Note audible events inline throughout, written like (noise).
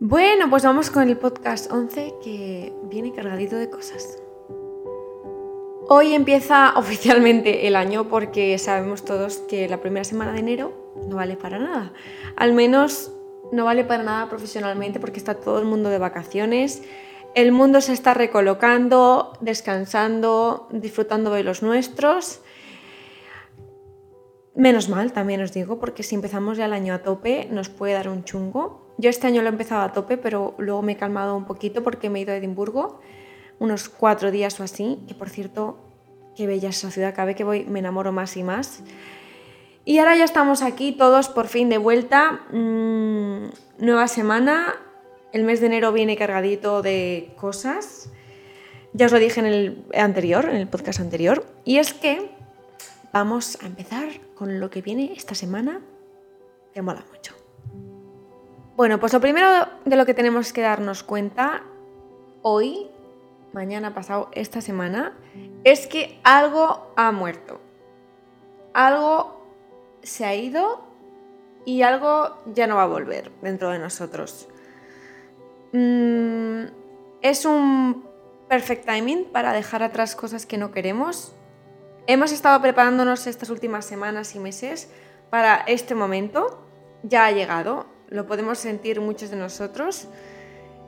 Bueno, pues vamos con el podcast 11 que viene cargadito de cosas. Hoy empieza (laughs) oficialmente el año porque sabemos todos que la primera semana de enero no vale para nada. Al menos no vale para nada profesionalmente porque está todo el mundo de vacaciones. El mundo se está recolocando, descansando, disfrutando de los nuestros. Menos mal, también os digo, porque si empezamos ya el año a tope nos puede dar un chungo. Yo este año lo he empezado a tope, pero luego me he calmado un poquito porque me he ido a Edimburgo unos cuatro días o así, que por cierto, qué bella es esa ciudad, cada que voy me enamoro más y más. Y ahora ya estamos aquí todos por fin de vuelta, mm, nueva semana, el mes de enero viene cargadito de cosas, ya os lo dije en el anterior, en el podcast anterior, y es que vamos a empezar con lo que viene esta semana, que mola mucho. Bueno, pues lo primero de lo que tenemos que darnos cuenta hoy, mañana pasado, esta semana, es que algo ha muerto. Algo se ha ido y algo ya no va a volver dentro de nosotros. Mm, es un perfect timing para dejar atrás cosas que no queremos. Hemos estado preparándonos estas últimas semanas y meses para este momento. Ya ha llegado lo podemos sentir muchos de nosotros.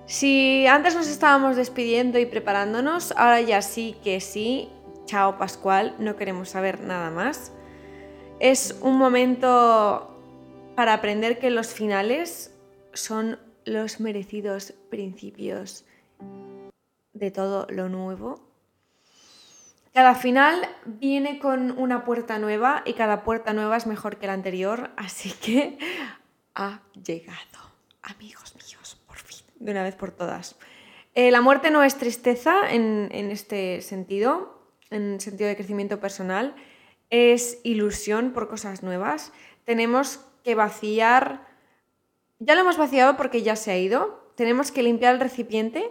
Si antes nos estábamos despidiendo y preparándonos, ahora ya sí que sí, chao Pascual, no queremos saber nada más. Es un momento para aprender que los finales son los merecidos principios de todo lo nuevo. Cada final viene con una puerta nueva y cada puerta nueva es mejor que la anterior, así que ha llegado. Amigos míos, por fin, de una vez por todas. Eh, la muerte no es tristeza en, en este sentido, en sentido de crecimiento personal, es ilusión por cosas nuevas. Tenemos que vaciar, ya lo hemos vaciado porque ya se ha ido, tenemos que limpiar el recipiente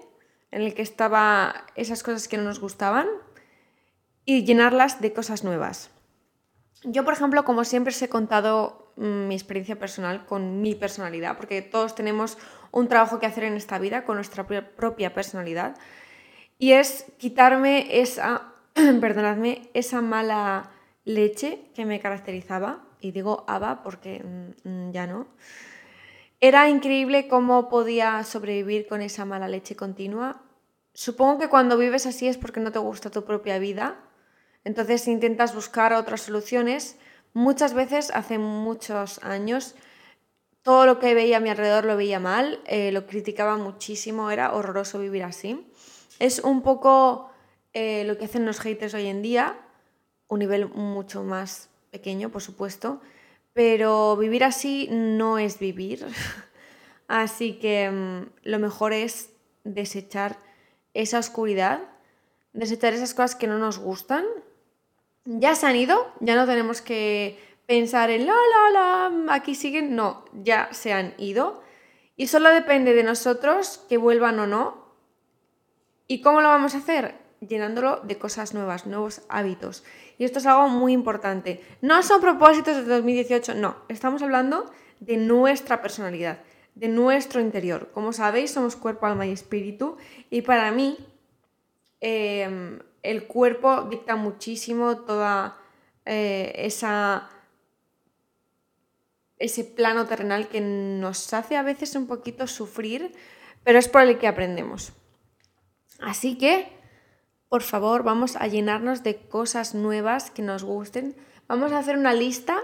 en el que estaban esas cosas que no nos gustaban y llenarlas de cosas nuevas. Yo, por ejemplo, como siempre os he contado Mm, mi experiencia personal con mi personalidad, porque todos tenemos un trabajo que hacer en esta vida con nuestra propia personalidad, y es quitarme esa, (clears throat) perdonadme, esa mala leche que me caracterizaba, y digo Ava porque mm, mm, ya no. Era increíble cómo podía sobrevivir con esa mala leche continua. Supongo que cuando vives así es porque no te gusta tu propia vida, entonces intentas buscar otras soluciones Muchas veces, hace muchos años, todo lo que veía a mi alrededor lo veía mal, eh, lo criticaba muchísimo, era horroroso vivir así. Es un poco eh, lo que hacen los haters hoy en día, un nivel mucho más pequeño, por supuesto, pero vivir así no es vivir. (laughs) así que mm, lo mejor es desechar esa oscuridad, desechar esas cosas que no nos gustan ya se han ido, ya no tenemos que pensar en la, la, la, aquí siguen, no, ya se han ido. Y solo depende de nosotros que vuelvan o no. ¿Y cómo lo vamos a hacer? Llenándolo de cosas nuevas, nuevos hábitos. Y esto es algo muy importante. No son propósitos de 2018, no. Estamos hablando de nuestra personalidad, de nuestro interior. Como sabéis, somos cuerpo, alma y espíritu. Y para mí, em, el cuerpo dicta muchísimo toda eh, esa ese plano terrenal que nos hace a veces un poquito sufrir, pero es por el que aprendemos. Así que, por favor, vamos a llenarnos de cosas nuevas que nos gusten. Vamos a hacer una lista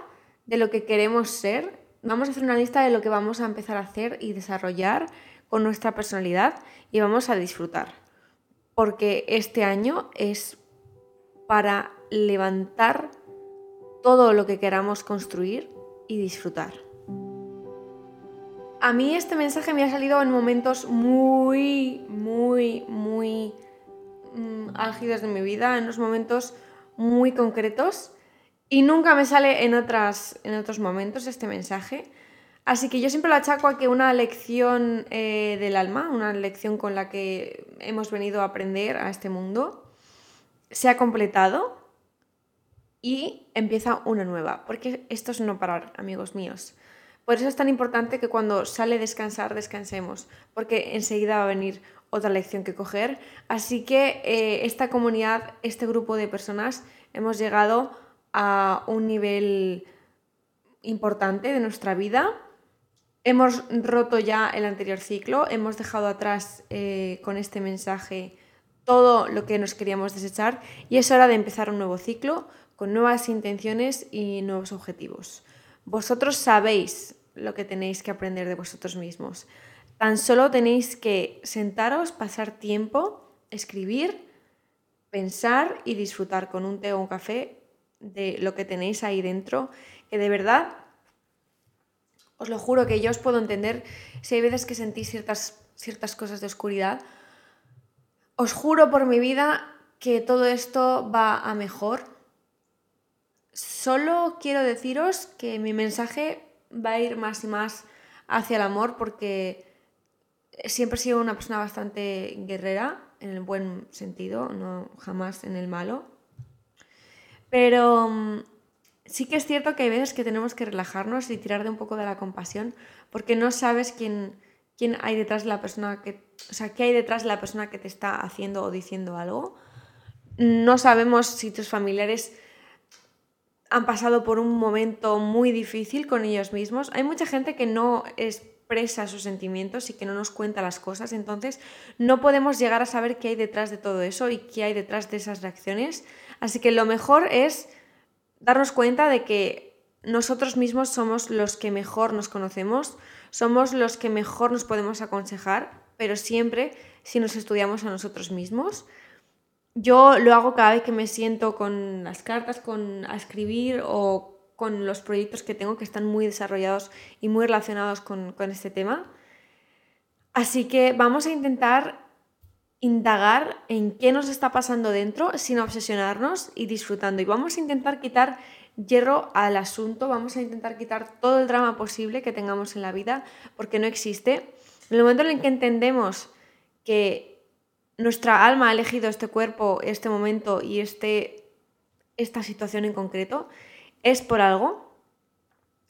de lo que queremos ser. Vamos a hacer una lista de lo que vamos a empezar a hacer y desarrollar con nuestra personalidad y vamos a disfrutar porque este año es para levantar todo lo que queramos construir y disfrutar. A mí este mensaje me ha salido en momentos muy, muy, muy mm, álgidos de mi vida, en unos momentos muy concretos y nunca me sale en, otras, en otros momentos este mensaje. Así que yo siempre lo achaco a que una lección eh, del alma, una lección con la que hemos venido a aprender a este mundo, se ha completado y empieza una nueva, porque esto es no parar, amigos míos. Por eso es tan importante que cuando sale descansar, descansemos, porque enseguida va a venir otra lección que coger. Así que eh, esta comunidad, este grupo de personas, hemos llegado a un nivel importante de nuestra vida. Hemos roto ya el anterior ciclo, hemos dejado atrás eh, con este mensaje todo lo que nos queríamos desechar y es hora de empezar un nuevo ciclo con nuevas intenciones y nuevos objetivos. Vosotros sabéis lo que tenéis que aprender de vosotros mismos. Tan solo tenéis que sentaros, pasar tiempo, escribir, pensar y disfrutar con un té o un café de lo que tenéis ahí dentro, que de verdad, os lo juro que yo os puedo entender si hay veces que sentís ciertas, ciertas cosas de oscuridad. Os juro por mi vida que todo esto va a mejor Solo quiero deciros que mi mensaje va a ir más y más hacia el amor porque siempre he sido una persona bastante guerrera, en el buen sentido, no jamás en el malo. Pero mm, sí que es cierto que hay veces que tenemos que relajarnos y tirar de un poco de la compasión porque no sabes quién, quién hay detrás de la persona que, o sea, qué hay detrás de la persona que te está haciendo o diciendo algo. No sabemos si tus familiares han pasado por un momento muy difícil con ellos mismos. Hay mucha gente que no expresa sus sentimientos y que no nos cuenta las cosas, entonces no podemos llegar a saber qué hay detrás de todo eso y qué hay detrás de esas reacciones. Así que lo mejor es darnos cuenta de que nosotros mismos somos los que mejor nos conocemos, somos los que mejor nos podemos aconsejar, pero siempre si nos estudiamos a nosotros mismos. Yo lo hago cada vez que me siento con las cartas, con a escribir o con los proyectos que tengo que están muy desarrollados y muy relacionados con, con este tema. Así que vamos a intentar indagar en qué nos está pasando dentro sin obsesionarnos y disfrutando. Y vamos a intentar quitar hierro al asunto, vamos a intentar quitar todo el drama posible que tengamos en la vida, porque no existe. En el momento en el que entendemos que nuestra alma ha elegido este cuerpo, este momento y este, esta situación en concreto, es por algo.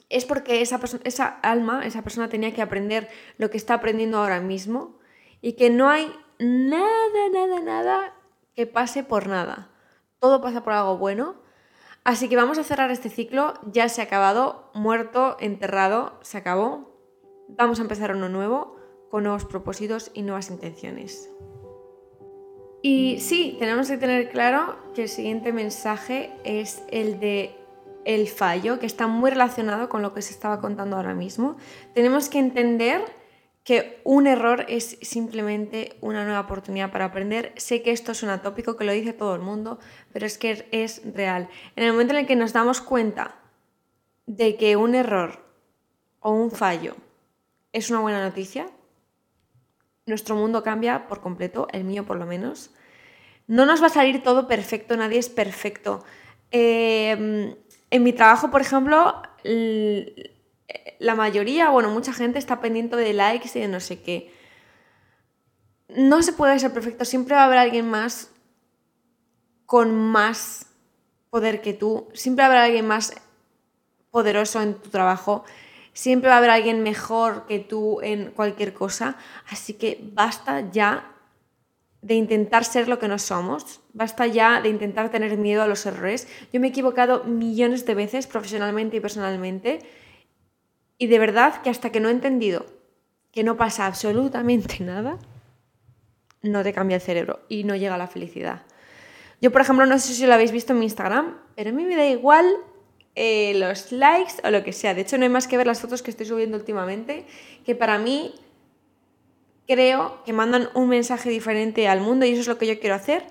Es porque esa, esa alma, esa persona tenía que aprender lo que está aprendiendo ahora mismo y que no hay nada, nada, nada que pase por nada. Todo pasa por algo bueno. Así que vamos a cerrar este ciclo. Ya se ha acabado, muerto, enterrado, se acabó. Vamos a empezar uno nuevo con nuevos propósitos y nuevas intenciones. Y sí, tenemos que tener claro que el siguiente mensaje es el de el fallo, que está muy relacionado con lo que se estaba contando ahora mismo. Tenemos que entender que un error es simplemente una nueva oportunidad para aprender. Sé que esto es un atópico que lo dice todo el mundo, pero es que es real. En el momento en el que nos damos cuenta de que un error o un fallo es una buena noticia, nuestro mundo cambia por completo, el mío por lo menos. No nos va a salir todo perfecto, nadie es perfecto. Em, en mi trabajo, por ejemplo, la mayoría, bueno, mucha gente está pendiente de likes y de no sé qué. No se puede ser perfecto, siempre va a haber alguien más con más poder que tú, siempre va a haber alguien más poderoso en tu trabajo Siempre va a haber alguien mejor que tú en cualquier cosa, así que basta ya de intentar ser lo que no somos, basta ya de intentar tener miedo a los errores. Yo me he equivocado millones de veces profesionalmente y personalmente y de verdad que hasta que no he entendido que no pasa absolutamente nada, no te cambia el cerebro y no llega la felicidad. Yo, por ejemplo, no sé si lo habéis visto en mi Instagram, pero a mí me da igual eh, los likes o lo que sea. De hecho, no hay más que ver las fotos que estoy subiendo últimamente, que para mí creo que mandan un mensaje diferente al mundo y eso es lo que yo quiero hacer.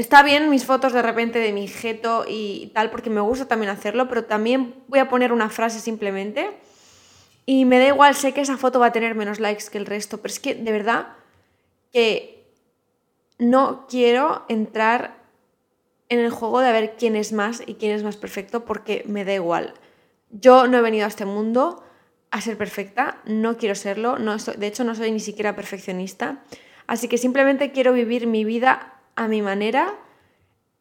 Está bien mis fotos de repente de mi jeto y tal, porque me gusta también hacerlo, pero también voy a poner una frase simplemente. Y me da igual, sé que esa foto va a tener menos likes que el resto, pero es que de verdad que no quiero entrar en el juego de ver quién es más y quién es más perfecto porque me da igual. Yo no he venido a este mundo a ser perfecta, no quiero serlo, no de hecho no soy ni siquiera perfeccionista, así que simplemente quiero vivir mi vida a mi manera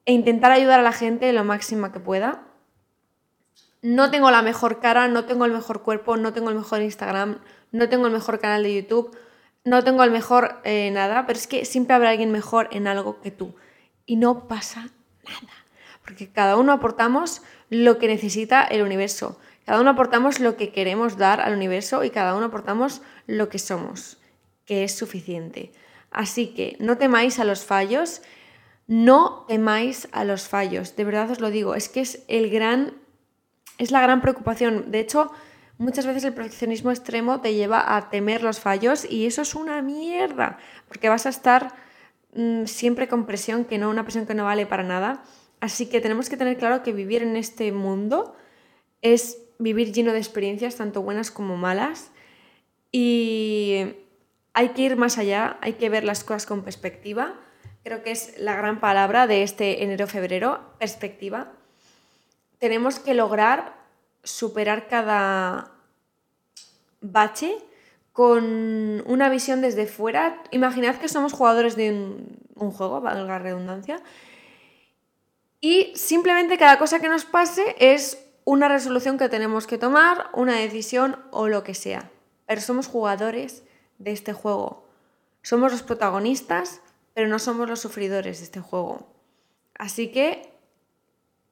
e intentar ayudar a la gente lo máximo que pueda. no tengo la mejor cara, no tengo el mejor cuerpo, no tengo el mejor Instagram, no tengo el mejor canal de YouTube, no tengo el mejor eh, nada, pero es que siempre habrá alguien mejor en algo que tú. Y no pasa nada, porque cada uno aportamos lo que necesita el universo, cada uno aportamos lo que queremos dar al universo y cada uno aportamos lo que somos, que es suficiente. Así que no temáis a los fallos, no temáis a los fallos, de verdad os lo digo, es que es el gran es la gran preocupación. De hecho, muchas veces el perfeccionismo extremo te lleva a temer los fallos y eso es una mierda, porque vas a estar mm, siempre con presión, que no, una presión que no vale para nada. Así que tenemos que tener claro que vivir en este mundo es vivir lleno de experiencias, tanto buenas como malas, y hay que ir más allá, hay que ver las cosas con perspectiva. Creo que es la gran palabra de este enero-febrero, perspectiva tenemos que lograr superar cada bache con una visión desde fuera. Imaginad que somos jugadores de un, juego, valga la redundancia, y simplemente cada cosa que nos pase es una resolución que tenemos que tomar, una decisión o lo que sea. Pero somos jugadores de este juego. Somos los protagonistas, pero no somos los sufridores de este juego. Así que,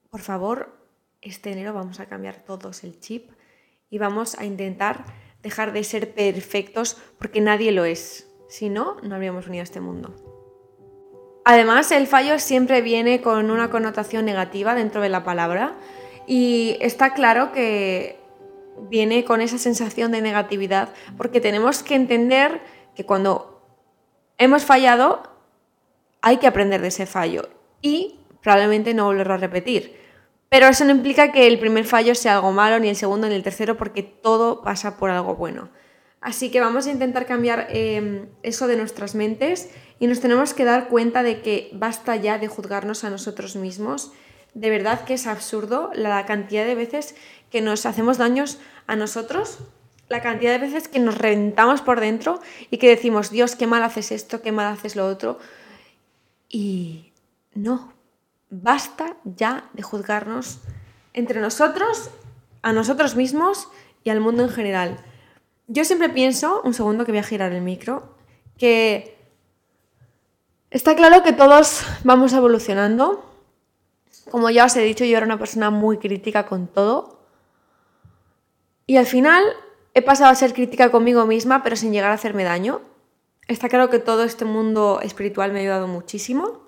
por favor, este enero vamos a cambiar todos el chip y vamos a intentar dejar de ser perfectos porque nadie lo es. Si no, no habríamos venido a este mundo. Además, el fallo siempre viene con una connotación negativa dentro de la palabra y está claro que viene con esa sensación de negatividad porque tenemos que entender que cuando hemos fallado hay que aprender de ese fallo y probablemente no volverlo a repetir. Pero eso no implica que el primer fallo sea algo malo, ni el segundo, ni el tercero, porque todo pasa por algo bueno. Así que vamos a intentar cambiar em, eso de nuestras mentes y nos tenemos que dar cuenta de que basta ya de juzgarnos a nosotros mismos. De verdad que es absurdo la cantidad de veces que nos hacemos daños a nosotros, la cantidad de veces que nos reventamos por dentro y que decimos, Dios, qué mal haces esto, qué mal haces lo otro. Y no, basta ya de juzgarnos entre nosotros, a nosotros mismos y al mundo en general. Yo siempre pienso, un segundo que voy a girar el micro, que está claro que todos vamos evolucionando. Como ya os he dicho, yo era una persona muy crítica con todo. Y al final he pasado a ser crítica conmigo misma, pero sin llegar a hacerme daño. Está claro que todo este mundo espiritual me ha ayudado muchísimo.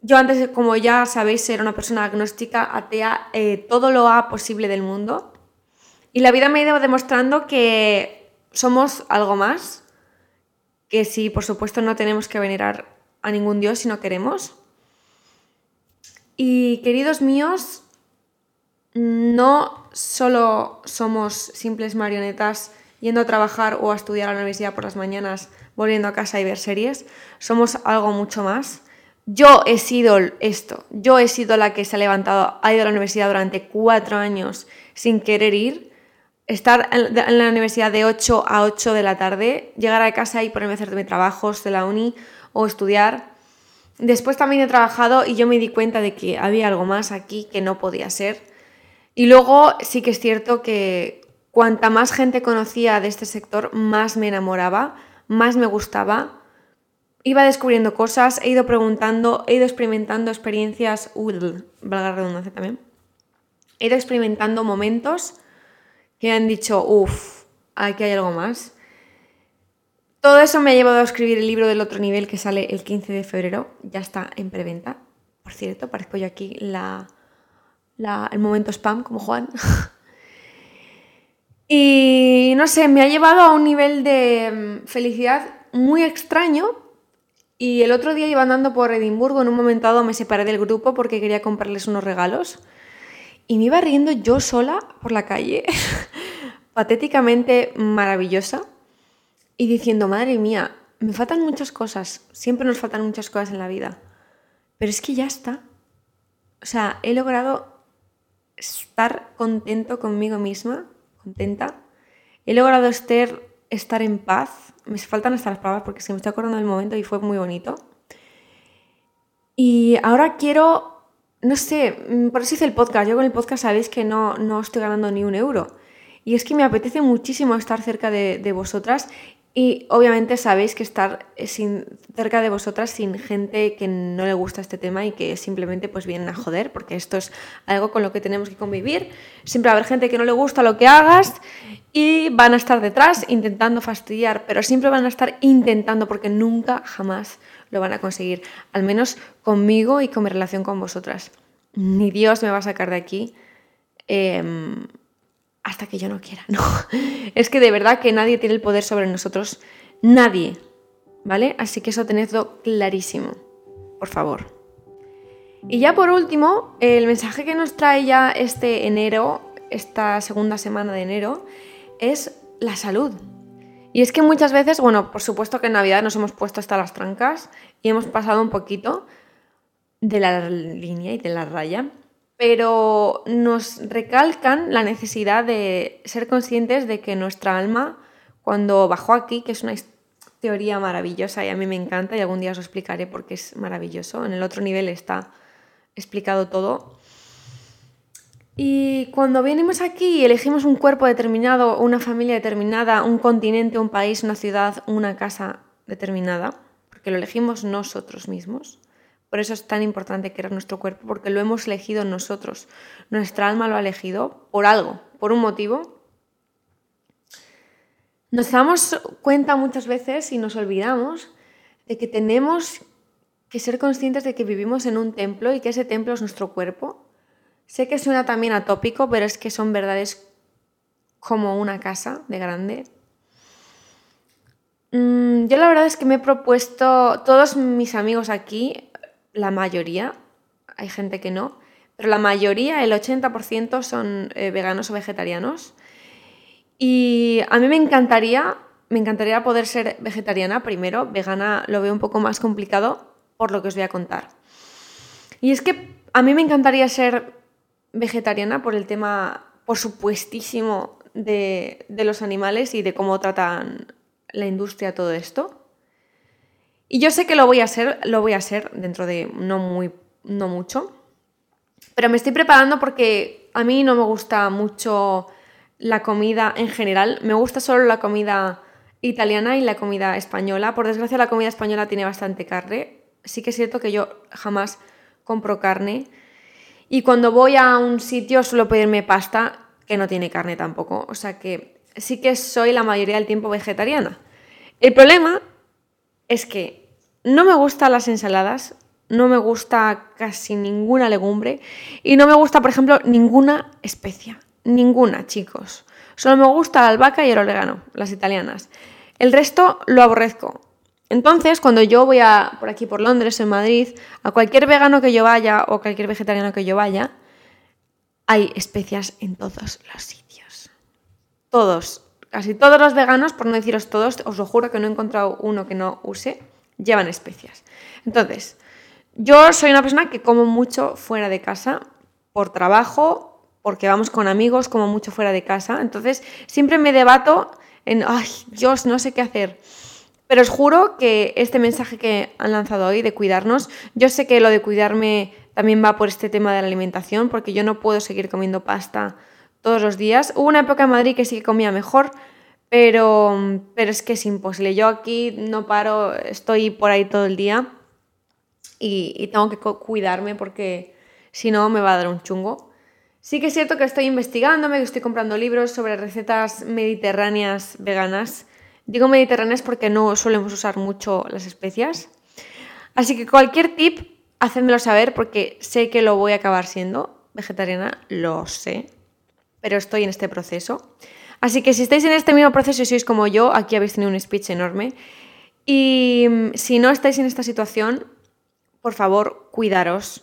Yo antes, como ya sabéis, era una persona agnóstica, atea, eh, todo lo A posible del mundo. Y la vida me ha ido demostrando que somos algo más, que sí, por supuesto, no tenemos que venerar a ningún dios si no queremos. Y queridos míos, no solo somos simples marionetas yendo a trabajar o a estudiar a la universidad por las mañanas, volviendo a casa y ver series, somos algo mucho más yo he sido esto, yo he sido la que se ha levantado, ha ido a la universidad durante cuatro años sin querer ir, estar en la universidad de 8 a 8 de la tarde, llegar a casa y ponerme a hacer mis trabajos de la uni o estudiar. Después también he trabajado y yo me di cuenta de que había algo más aquí que no podía ser. Y luego sí que es cierto que cuanta más gente conocía de este sector, más me enamoraba, más me gustaba iba descubriendo cosas, he ido preguntando, he ido experimentando experiencias, valga la redundancia también, he ido experimentando momentos que han dicho, uff, aquí hay algo más. Todo eso me ha llevado a escribir el libro del otro nivel que sale el 15 de febrero, ya está en preventa. Por cierto, parezco yo aquí la, el momento spam como Juan. (laughs) y no sé, me ha llevado a un nivel de mm, felicidad muy extraño y el otro día iba andando por Edimburgo, en un momento dado me separé del grupo porque quería comprarles unos regalos y me iba riendo yo sola por la calle, (laughs) patéticamente maravillosa, y diciendo, madre mía, me faltan muchas cosas, siempre nos faltan muchas cosas en la vida, pero es que ya está. O sea, he logrado estar contento conmigo misma, contenta. He logrado estar, estar en paz me faltan hasta las palabras porque se me estoy acordando del momento y fue muy bonito. Y ahora quiero no sé, mm, por eso hice el podcast. Yo con el podcast sabéis que no, no estoy ganando ni un euro. Y es que me apetece muchísimo estar cerca de, de vosotras y obviamente sabéis que estar sin, cerca de vosotras sin gente que no le gusta este tema y que simplemente pues vienen a joder, porque esto es algo con lo que tenemos que convivir. Siempre va a haber gente que no le gusta lo que hagas y van a estar detrás intentando fastidiar, pero siempre van a estar intentando porque nunca, jamás lo van a conseguir. Al menos conmigo y con mi relación con vosotras. Ni Dios me va a sacar de aquí. Em, hasta que yo no quiera, no. (laughs) Es que de verdad que nadie tiene el poder sobre nosotros, nadie, ¿vale? Así que eso tenedlo clarísimo, por favor. Y ya por último, el mensaje que nos trae ya este enero, esta segunda semana de enero, es la salud. Y es que muchas veces, bueno, por supuesto que en Navidad nos hemos puesto hasta las trancas y hemos pasado un poquito de la línea y de la raya pero nos recalcan la necesidad de ser conscientes de que nuestra alma, cuando bajó aquí, que es una teoría maravillosa y a mí me encanta y algún día os explicaré porque es maravilloso, en el otro nivel está explicado todo. Y cuando venimos aquí y elegimos un cuerpo determinado, una familia determinada, un continente, un país, una ciudad, una casa determinada, porque lo elegimos nosotros mismos, por eso es tan importante que era nuestro cuerpo, porque lo hemos elegido nosotros. Nuestra alma lo ha elegido por algo, por un motivo. Nos damos cuenta muchas veces y nos olvidamos de que tenemos que ser conscientes de que vivimos en un templo y que ese templo es nuestro cuerpo. Sé que suena también atópico, pero es que son verdades como una casa de grande. Mm, yo la verdad es que me he propuesto, todos mis amigos aquí la mayoría, hay gente que no, pero la mayoría, el 80% son eh, veganos o vegetarianos. Y a mí me encantaría, me encantaría poder ser vegetariana primero, vegana lo veo un poco más complicado por lo que os voy a contar. Y es que a mí me encantaría ser vegetariana por el tema, por supuestísimo, de, de los animales y de cómo tratan la industria todo esto. Y yo sé que lo voy a hacer, lo voy a hacer dentro de no muy no mucho. Pero me estoy preparando porque a mí no me gusta mucho la comida en general, me gusta solo la comida italiana y la comida española. Por desgracia la comida española tiene bastante carne. Sí que es cierto que yo jamás compro carne. Y cuando voy a un sitio suelo pedirme pasta que no tiene carne tampoco. O sea que sí que soy la mayoría del tiempo vegetariana. El problema es que no me gustan las ensaladas, no me gusta casi ninguna legumbre y no me gusta, por ejemplo, ninguna especia. Ninguna, chicos. Solo me gusta la albahaca y el orégano, las italianas. El resto lo aborrezco. Entonces, cuando yo voy a, por aquí por Londres, en Madrid, a cualquier vegano que yo vaya o cualquier vegetariano que yo vaya, hay especias en todos los sitios. Todos casi todos los veganos, por no deciros todos, os lo juro que no he encontrado uno que no use, llevan especias. Entonces, yo soy una persona que como mucho fuera de casa, por trabajo, porque vamos con amigos, como mucho fuera de casa. Entonces, siempre me debato en, ay, Dios, no sé qué hacer. Pero os juro que este mensaje que han lanzado hoy de cuidarnos, yo sé que lo de cuidarme también va por este tema de la alimentación, porque yo no puedo seguir comiendo pasta todos los días. Hubo una época en Madrid que sí que comía mejor, pero, pero es que es imposible. Yo aquí no paro, estoy por ahí todo el día y, tengo que cuidarme porque si no me va a dar un chungo. Sí que es cierto que estoy investigándome, que estoy comprando libros sobre recetas mediterráneas veganas. Digo mediterráneas porque no solemos usar mucho las especias. Así que cualquier tip, hacedmelo saber porque sé que lo voy a acabar siendo vegetariana, lo sé pero estoy en este proceso. Así que si estáis en este mismo proceso y sois como yo, aquí habéis tenido un speech enorme. Y mm, si no estáis en esta situación, por favor, cuidaros.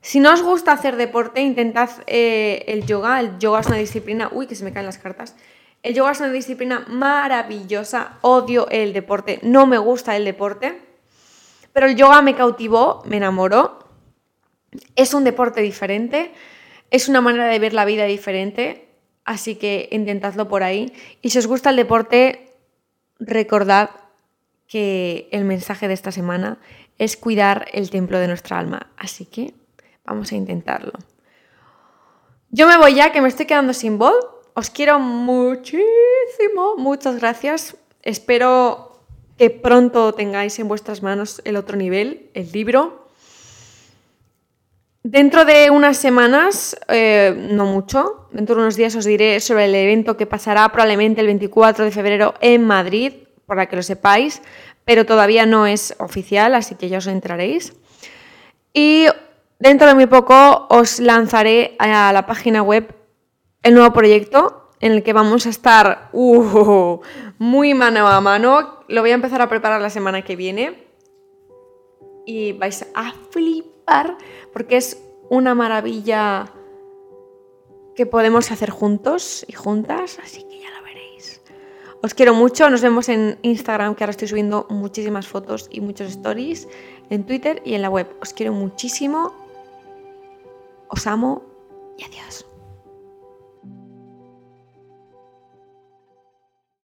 Si no os gusta hacer deporte, intentad eh, el yoga. El yoga es una disciplina... Uy, que se me caen las cartas. El yoga es una disciplina maravillosa. Odio el deporte. No me gusta el deporte. Pero el yoga me cautivó, me enamoró. Es un deporte diferente. Es una manera de ver la vida diferente, así que intentadlo por ahí. Y si os gusta el deporte, recordad que el mensaje de esta semana es cuidar el templo de nuestra alma. Así que Vamos a intentarlo. Yo me voy ya, que me estoy quedando sin voz. Os quiero muchísimo. Muchas gracias. Espero que pronto tengáis en vuestras manos el otro nivel, el libro. Dentro de unas semanas, eh, no mucho, dentro de unos días os diré sobre el evento que pasará probablemente el 24 de febrero en Madrid, para que lo sepáis, pero todavía no es oficial, así que ya os entraréis. Y dentro de muy poco os lanzaré a la página web el nuevo proyecto en el que vamos a estar uh, muy mano a mano. Lo voy a empezar a preparar la semana que viene y vais a flipar porque es una maravilla que podemos hacer juntos y juntas, así que ya lo veréis. Os quiero mucho, nos vemos en Instagram, que ahora estoy subiendo muchísimas fotos y muchos stories, en Twitter y en la web. Os quiero muchísimo, os amo y adiós.